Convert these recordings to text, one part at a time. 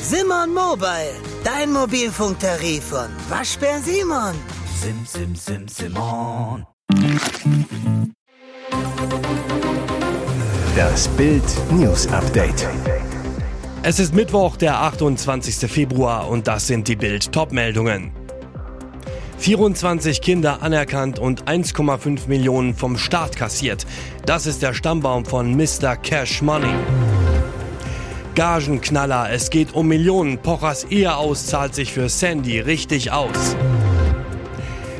Simon Mobile, dein Mobilfunktarif von Waschbär Simon. Sim, sim, sim, Simon. Das Bild News Update. Es ist Mittwoch, der 28. Februar und das sind die Bild Topmeldungen. 24 Kinder anerkannt und 1,5 Millionen vom Staat kassiert. Das ist der Stammbaum von Mr. Cash Money. Gagenknaller, es geht um Millionen. Pochers Ehe aus zahlt sich für Sandy richtig aus.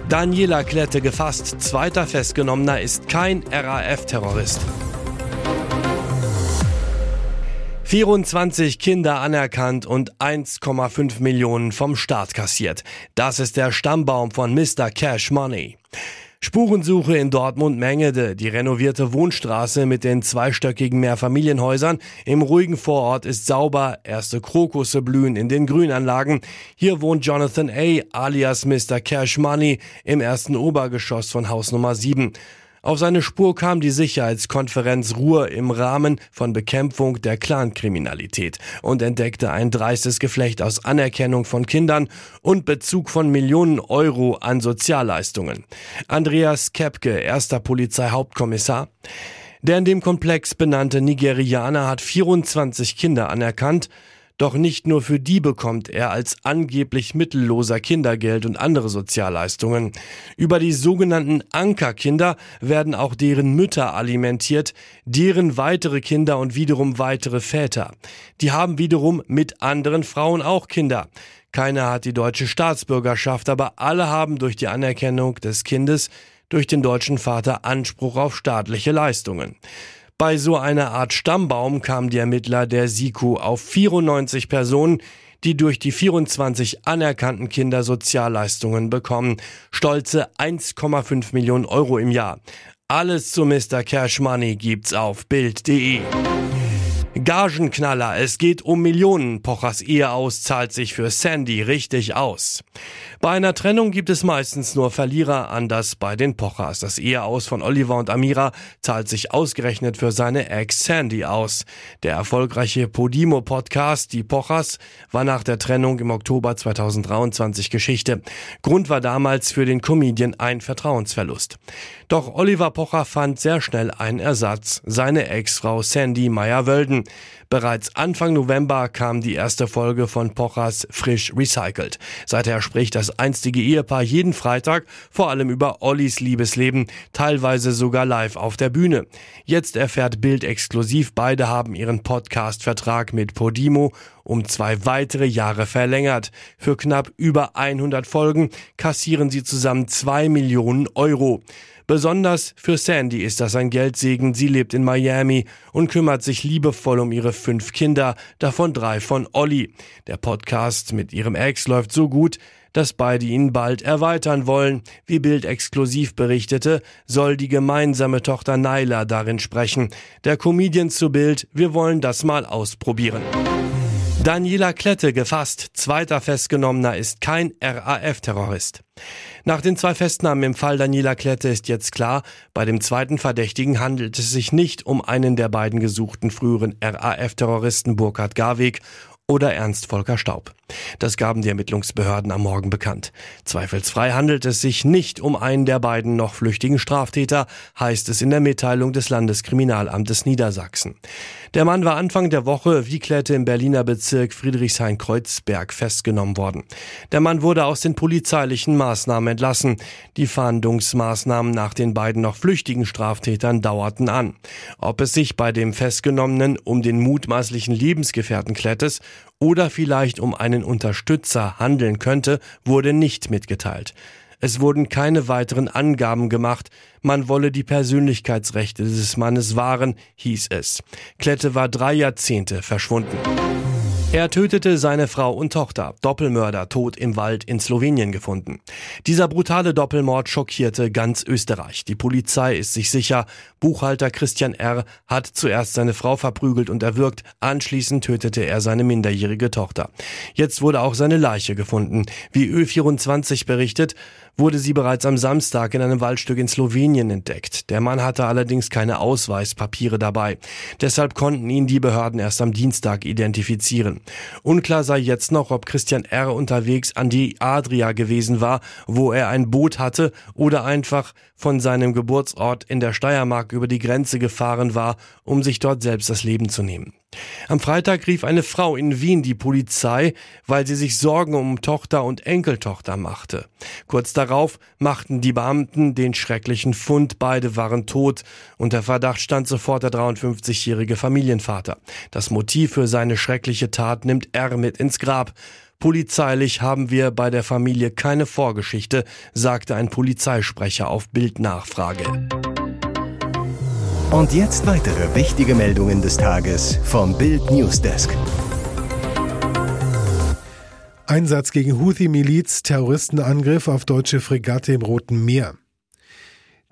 Daniela Klette gefasst, zweiter Festgenommener ist kein RAF-Terrorist. 24 Kinder anerkannt und 1,5 Millionen vom Staat kassiert. Das ist der Stammbaum von Mr. Cash Money. Spurensuche in Dortmund-Mengede, die renovierte Wohnstraße mit den zweistöckigen Mehrfamilienhäusern. Im ruhigen Vorort ist sauber, erste Krokusse blühen in den Grünanlagen. Hier wohnt Jonathan A. alias Mr. Cash Money im ersten Obergeschoss von Haus Nummer 7. Auf seine Spur kam die Sicherheitskonferenz Ruhr im Rahmen von Bekämpfung der Clankriminalität und entdeckte ein dreistes Geflecht aus Anerkennung von Kindern und Bezug von Millionen Euro an Sozialleistungen. Andreas Kepke, erster Polizeihauptkommissar. Der in dem Komplex benannte Nigerianer hat 24 Kinder anerkannt, doch nicht nur für die bekommt er als angeblich mittelloser Kindergeld und andere Sozialleistungen. Über die sogenannten Ankerkinder werden auch deren Mütter alimentiert, deren weitere Kinder und wiederum weitere Väter. Die haben wiederum mit anderen Frauen auch Kinder. Keiner hat die deutsche Staatsbürgerschaft, aber alle haben durch die Anerkennung des Kindes durch den deutschen Vater Anspruch auf staatliche Leistungen. Bei so einer Art Stammbaum kam die Ermittler der SIKU auf 94 Personen, die durch die 24 anerkannten Kinder Sozialleistungen bekommen. Stolze 1,5 Millionen Euro im Jahr. Alles zu Mr. Cash Money gibt's auf Bild.de. Gagenknaller, es geht um Millionen. Pochers Ehe aus zahlt sich für Sandy richtig aus. Bei einer Trennung gibt es meistens nur Verlierer, anders bei den Pochers. Das Eheaus von Oliver und Amira zahlt sich ausgerechnet für seine Ex Sandy aus. Der erfolgreiche Podimo-Podcast Die Pochers war nach der Trennung im Oktober 2023 Geschichte. Grund war damals für den Comedian ein Vertrauensverlust. Doch Oliver Pocher fand sehr schnell einen Ersatz, seine Ex-Frau Sandy Meyer-Wölden. Bereits Anfang November kam die erste Folge von Pochers Frisch Recycelt. Seither spricht das einstige Ehepaar jeden Freitag vor allem über Ollis Liebesleben, teilweise sogar live auf der Bühne. Jetzt erfährt Bild exklusiv, beide haben ihren Podcast-Vertrag mit Podimo um zwei weitere Jahre verlängert. Für knapp über 100 Folgen kassieren sie zusammen zwei Millionen Euro. Besonders für Sandy ist das ein Geldsegen. Sie lebt in Miami und kümmert sich liebevoll um ihre fünf Kinder, davon drei von Olli. Der Podcast mit ihrem Ex läuft so gut, dass beide ihn bald erweitern wollen. Wie Bild exklusiv berichtete, soll die gemeinsame Tochter Naila darin sprechen. Der Comedian zu Bild, wir wollen das mal ausprobieren. Daniela Klette gefasst. Zweiter Festgenommener ist kein RAF-Terrorist. Nach den zwei Festnahmen im Fall Daniela Klette ist jetzt klar, bei dem zweiten Verdächtigen handelt es sich nicht um einen der beiden gesuchten früheren RAF-Terroristen Burkhard Garweg oder Ernst Volker Staub. Das gaben die Ermittlungsbehörden am Morgen bekannt. Zweifelsfrei handelt es sich nicht um einen der beiden noch flüchtigen Straftäter, heißt es in der Mitteilung des Landeskriminalamtes Niedersachsen. Der Mann war Anfang der Woche, wie klärte im Berliner Bezirk Friedrichshain-Kreuzberg festgenommen worden. Der Mann wurde aus den polizeilichen Maßnahmen entlassen. Die Fahndungsmaßnahmen nach den beiden noch flüchtigen Straftätern dauerten an. Ob es sich bei dem Festgenommenen um den mutmaßlichen Lebensgefährten Klettes oder vielleicht um einen Unterstützer handeln könnte, wurde nicht mitgeteilt. Es wurden keine weiteren Angaben gemacht, man wolle die Persönlichkeitsrechte des Mannes wahren, hieß es. Klette war drei Jahrzehnte verschwunden. Er tötete seine Frau und Tochter. Doppelmörder tot im Wald in Slowenien gefunden. Dieser brutale Doppelmord schockierte ganz Österreich. Die Polizei ist sich sicher, Buchhalter Christian R. hat zuerst seine Frau verprügelt und erwürgt, anschließend tötete er seine minderjährige Tochter. Jetzt wurde auch seine Leiche gefunden. Wie Ö24 berichtet, wurde sie bereits am Samstag in einem Waldstück in Slowenien entdeckt. Der Mann hatte allerdings keine Ausweispapiere dabei. Deshalb konnten ihn die Behörden erst am Dienstag identifizieren. Unklar sei jetzt noch, ob Christian R. unterwegs an die Adria gewesen war, wo er ein Boot hatte oder einfach von seinem Geburtsort in der Steiermark über die Grenze gefahren war, um sich dort selbst das Leben zu nehmen. Am Freitag rief eine Frau in Wien die Polizei, weil sie sich Sorgen um Tochter und Enkeltochter machte. Kurz darauf machten die Beamten den schrecklichen Fund, beide waren tot. Unter Verdacht stand sofort der 53-jährige Familienvater. Das Motiv für seine schreckliche Tat nimmt er mit ins Grab. Polizeilich haben wir bei der Familie keine Vorgeschichte, sagte ein Polizeisprecher auf Bildnachfrage. Und jetzt weitere wichtige Meldungen des Tages vom Bild Newsdesk. Einsatz gegen Houthi-Miliz, Terroristenangriff auf deutsche Fregatte im Roten Meer.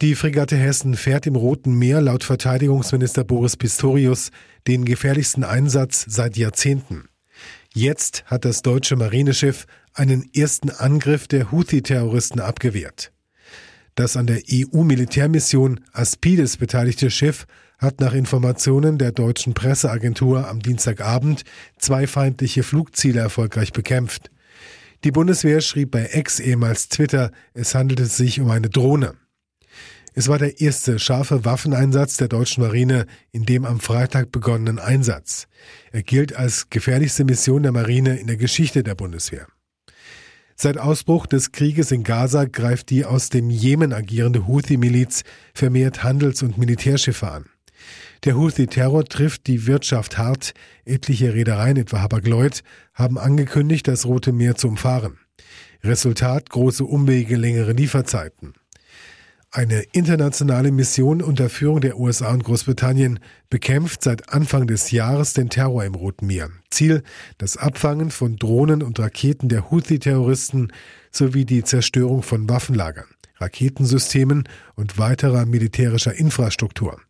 Die Fregatte Hessen fährt im Roten Meer laut Verteidigungsminister Boris Pistorius den gefährlichsten Einsatz seit Jahrzehnten. Jetzt hat das deutsche Marineschiff einen ersten Angriff der Houthi-Terroristen abgewehrt. Das an der EU-Militärmission Aspides beteiligte Schiff hat nach Informationen der deutschen Presseagentur am Dienstagabend zwei feindliche Flugziele erfolgreich bekämpft. Die Bundeswehr schrieb bei Ex ehemals Twitter, es handelte sich um eine Drohne. Es war der erste scharfe Waffeneinsatz der deutschen Marine in dem am Freitag begonnenen Einsatz. Er gilt als gefährlichste Mission der Marine in der Geschichte der Bundeswehr. Seit Ausbruch des Krieges in Gaza greift die aus dem Jemen agierende Houthi-Miliz vermehrt Handels- und Militärschiffe an. Der Houthi-Terror trifft die Wirtschaft hart. Etliche Reedereien, etwa Hapag-Lloyd, haben angekündigt, das Rote Meer zu umfahren. Resultat große Umwege, längere Lieferzeiten. Eine internationale Mission unter Führung der USA und Großbritannien bekämpft seit Anfang des Jahres den Terror im Roten Meer. Ziel das Abfangen von Drohnen und Raketen der Houthi-Terroristen sowie die Zerstörung von Waffenlagern, Raketensystemen und weiterer militärischer Infrastruktur.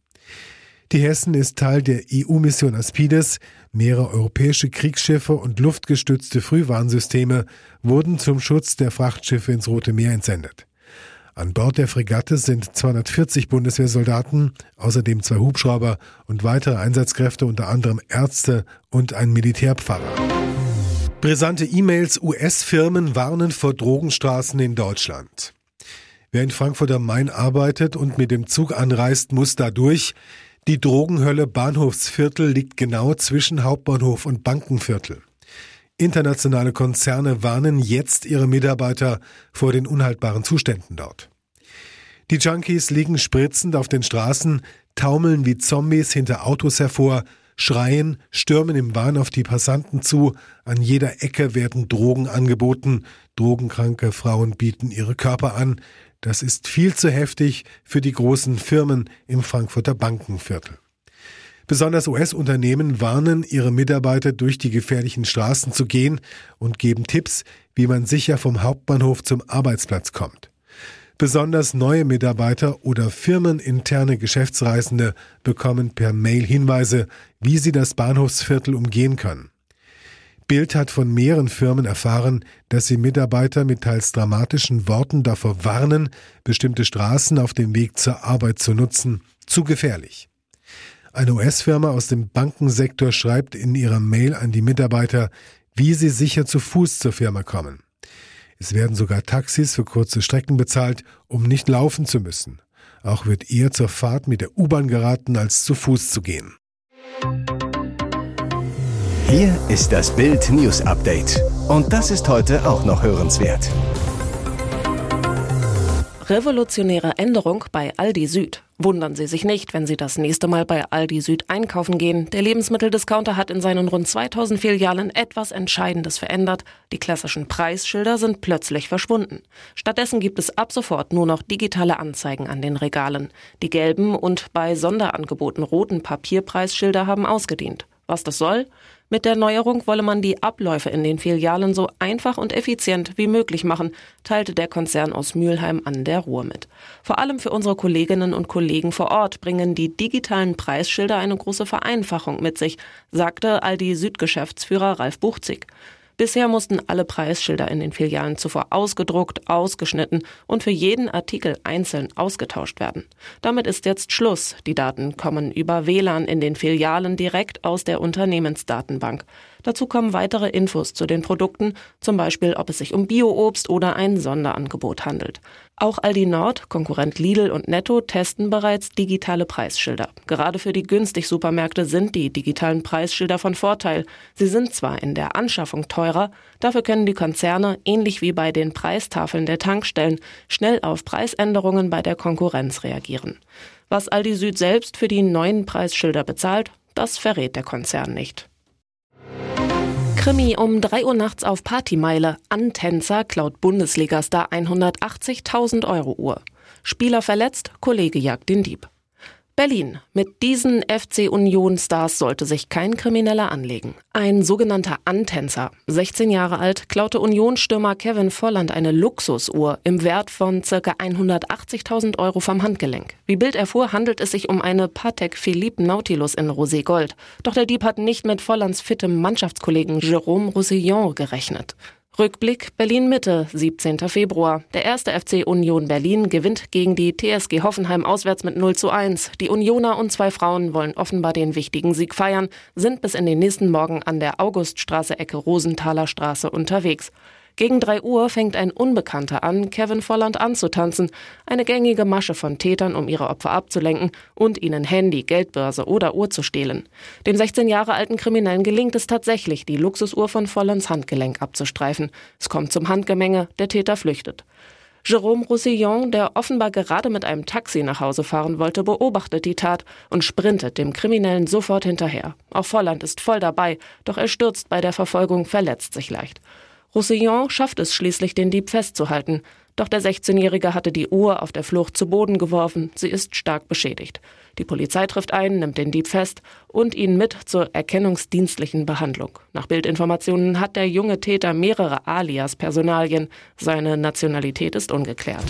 Die Hessen ist Teil der EU-Mission Aspides. Mehrere europäische Kriegsschiffe und luftgestützte Frühwarnsysteme wurden zum Schutz der Frachtschiffe ins Rote Meer entsendet. An Bord der Fregatte sind 240 Bundeswehrsoldaten, außerdem zwei Hubschrauber und weitere Einsatzkräfte, unter anderem Ärzte und ein Militärpfarrer. Brisante E-Mails US-Firmen warnen vor Drogenstraßen in Deutschland. Wer in Frankfurt am Main arbeitet und mit dem Zug anreist, muss dadurch. Die Drogenhölle Bahnhofsviertel liegt genau zwischen Hauptbahnhof und Bankenviertel. Internationale Konzerne warnen jetzt ihre Mitarbeiter vor den unhaltbaren Zuständen dort. Die Junkies liegen spritzend auf den Straßen, taumeln wie Zombies hinter Autos hervor, schreien, stürmen im Wahn auf die Passanten zu, an jeder Ecke werden Drogen angeboten, drogenkranke Frauen bieten ihre Körper an, das ist viel zu heftig für die großen Firmen im Frankfurter Bankenviertel. Besonders US-Unternehmen warnen ihre Mitarbeiter, durch die gefährlichen Straßen zu gehen und geben Tipps, wie man sicher vom Hauptbahnhof zum Arbeitsplatz kommt. Besonders neue Mitarbeiter oder firmeninterne Geschäftsreisende bekommen per Mail Hinweise, wie sie das Bahnhofsviertel umgehen können. Bild hat von mehreren Firmen erfahren, dass sie Mitarbeiter mit teils dramatischen Worten davor warnen, bestimmte Straßen auf dem Weg zur Arbeit zu nutzen. Zu gefährlich. Eine US-Firma aus dem Bankensektor schreibt in ihrer Mail an die Mitarbeiter, wie sie sicher zu Fuß zur Firma kommen. Es werden sogar Taxis für kurze Strecken bezahlt, um nicht laufen zu müssen. Auch wird eher zur Fahrt mit der U-Bahn geraten, als zu Fuß zu gehen. Hier ist das Bild News Update. Und das ist heute auch noch hörenswert. Revolutionäre Änderung bei Aldi Süd. Wundern Sie sich nicht, wenn Sie das nächste Mal bei Aldi Süd einkaufen gehen. Der Lebensmitteldiscounter hat in seinen rund 2000 Filialen etwas Entscheidendes verändert. Die klassischen Preisschilder sind plötzlich verschwunden. Stattdessen gibt es ab sofort nur noch digitale Anzeigen an den Regalen. Die gelben und bei Sonderangeboten roten Papierpreisschilder haben ausgedient. Was das soll? Mit der Neuerung wolle man die Abläufe in den Filialen so einfach und effizient wie möglich machen, teilte der Konzern aus Mülheim an der Ruhr mit. Vor allem für unsere Kolleginnen und Kollegen vor Ort bringen die digitalen Preisschilder eine große Vereinfachung mit sich, sagte Aldi Südgeschäftsführer Ralf Buchzig. Bisher mussten alle Preisschilder in den Filialen zuvor ausgedruckt, ausgeschnitten und für jeden Artikel einzeln ausgetauscht werden. Damit ist jetzt Schluss. Die Daten kommen über WLAN in den Filialen direkt aus der Unternehmensdatenbank. Dazu kommen weitere Infos zu den Produkten, zum Beispiel ob es sich um Bioobst oder ein Sonderangebot handelt. Auch Aldi Nord, Konkurrent Lidl und Netto testen bereits digitale Preisschilder. Gerade für die günstig Supermärkte sind die digitalen Preisschilder von Vorteil. Sie sind zwar in der Anschaffung teurer, dafür können die Konzerne, ähnlich wie bei den Preistafeln der Tankstellen, schnell auf Preisänderungen bei der Konkurrenz reagieren. Was Aldi Süd selbst für die neuen Preisschilder bezahlt, das verrät der Konzern nicht. Krimi um 3 Uhr nachts auf Partymeile. Antänzer klaut Bundesligastar 180.000 Euro Uhr. Spieler verletzt, Kollege jagt den Dieb. Berlin. Mit diesen FC Union Stars sollte sich kein Krimineller anlegen. Ein sogenannter Antänzer, 16 Jahre alt, klaute Unionsstürmer Kevin Volland eine Luxusuhr im Wert von ca. 180.000 Euro vom Handgelenk. Wie Bild erfuhr, handelt es sich um eine Patek Philippe Nautilus in Rosé Gold. Doch der Dieb hat nicht mit Vollands fittem Mannschaftskollegen Jérôme Roussillon gerechnet. Rückblick Berlin Mitte, 17. Februar. Der erste FC Union Berlin gewinnt gegen die TSG Hoffenheim auswärts mit 0 zu 1. Die Unioner und zwei Frauen wollen offenbar den wichtigen Sieg feiern, sind bis in den nächsten Morgen an der Auguststraße Ecke Rosenthaler Straße unterwegs. Gegen drei Uhr fängt ein Unbekannter an, Kevin Volland anzutanzen. Eine gängige Masche von Tätern, um ihre Opfer abzulenken und ihnen Handy, Geldbörse oder Uhr zu stehlen. Dem 16 Jahre alten Kriminellen gelingt es tatsächlich, die Luxusuhr von Vollands Handgelenk abzustreifen. Es kommt zum Handgemenge, der Täter flüchtet. Jérôme Roussillon, der offenbar gerade mit einem Taxi nach Hause fahren wollte, beobachtet die Tat und sprintet dem Kriminellen sofort hinterher. Auch Volland ist voll dabei, doch er stürzt bei der Verfolgung, verletzt sich leicht. Roussillon schafft es schließlich, den Dieb festzuhalten. Doch der 16-Jährige hatte die Uhr auf der Flucht zu Boden geworfen. Sie ist stark beschädigt. Die Polizei trifft ein, nimmt den Dieb fest und ihn mit zur erkennungsdienstlichen Behandlung. Nach Bildinformationen hat der junge Täter mehrere Alias-Personalien. Seine Nationalität ist ungeklärt.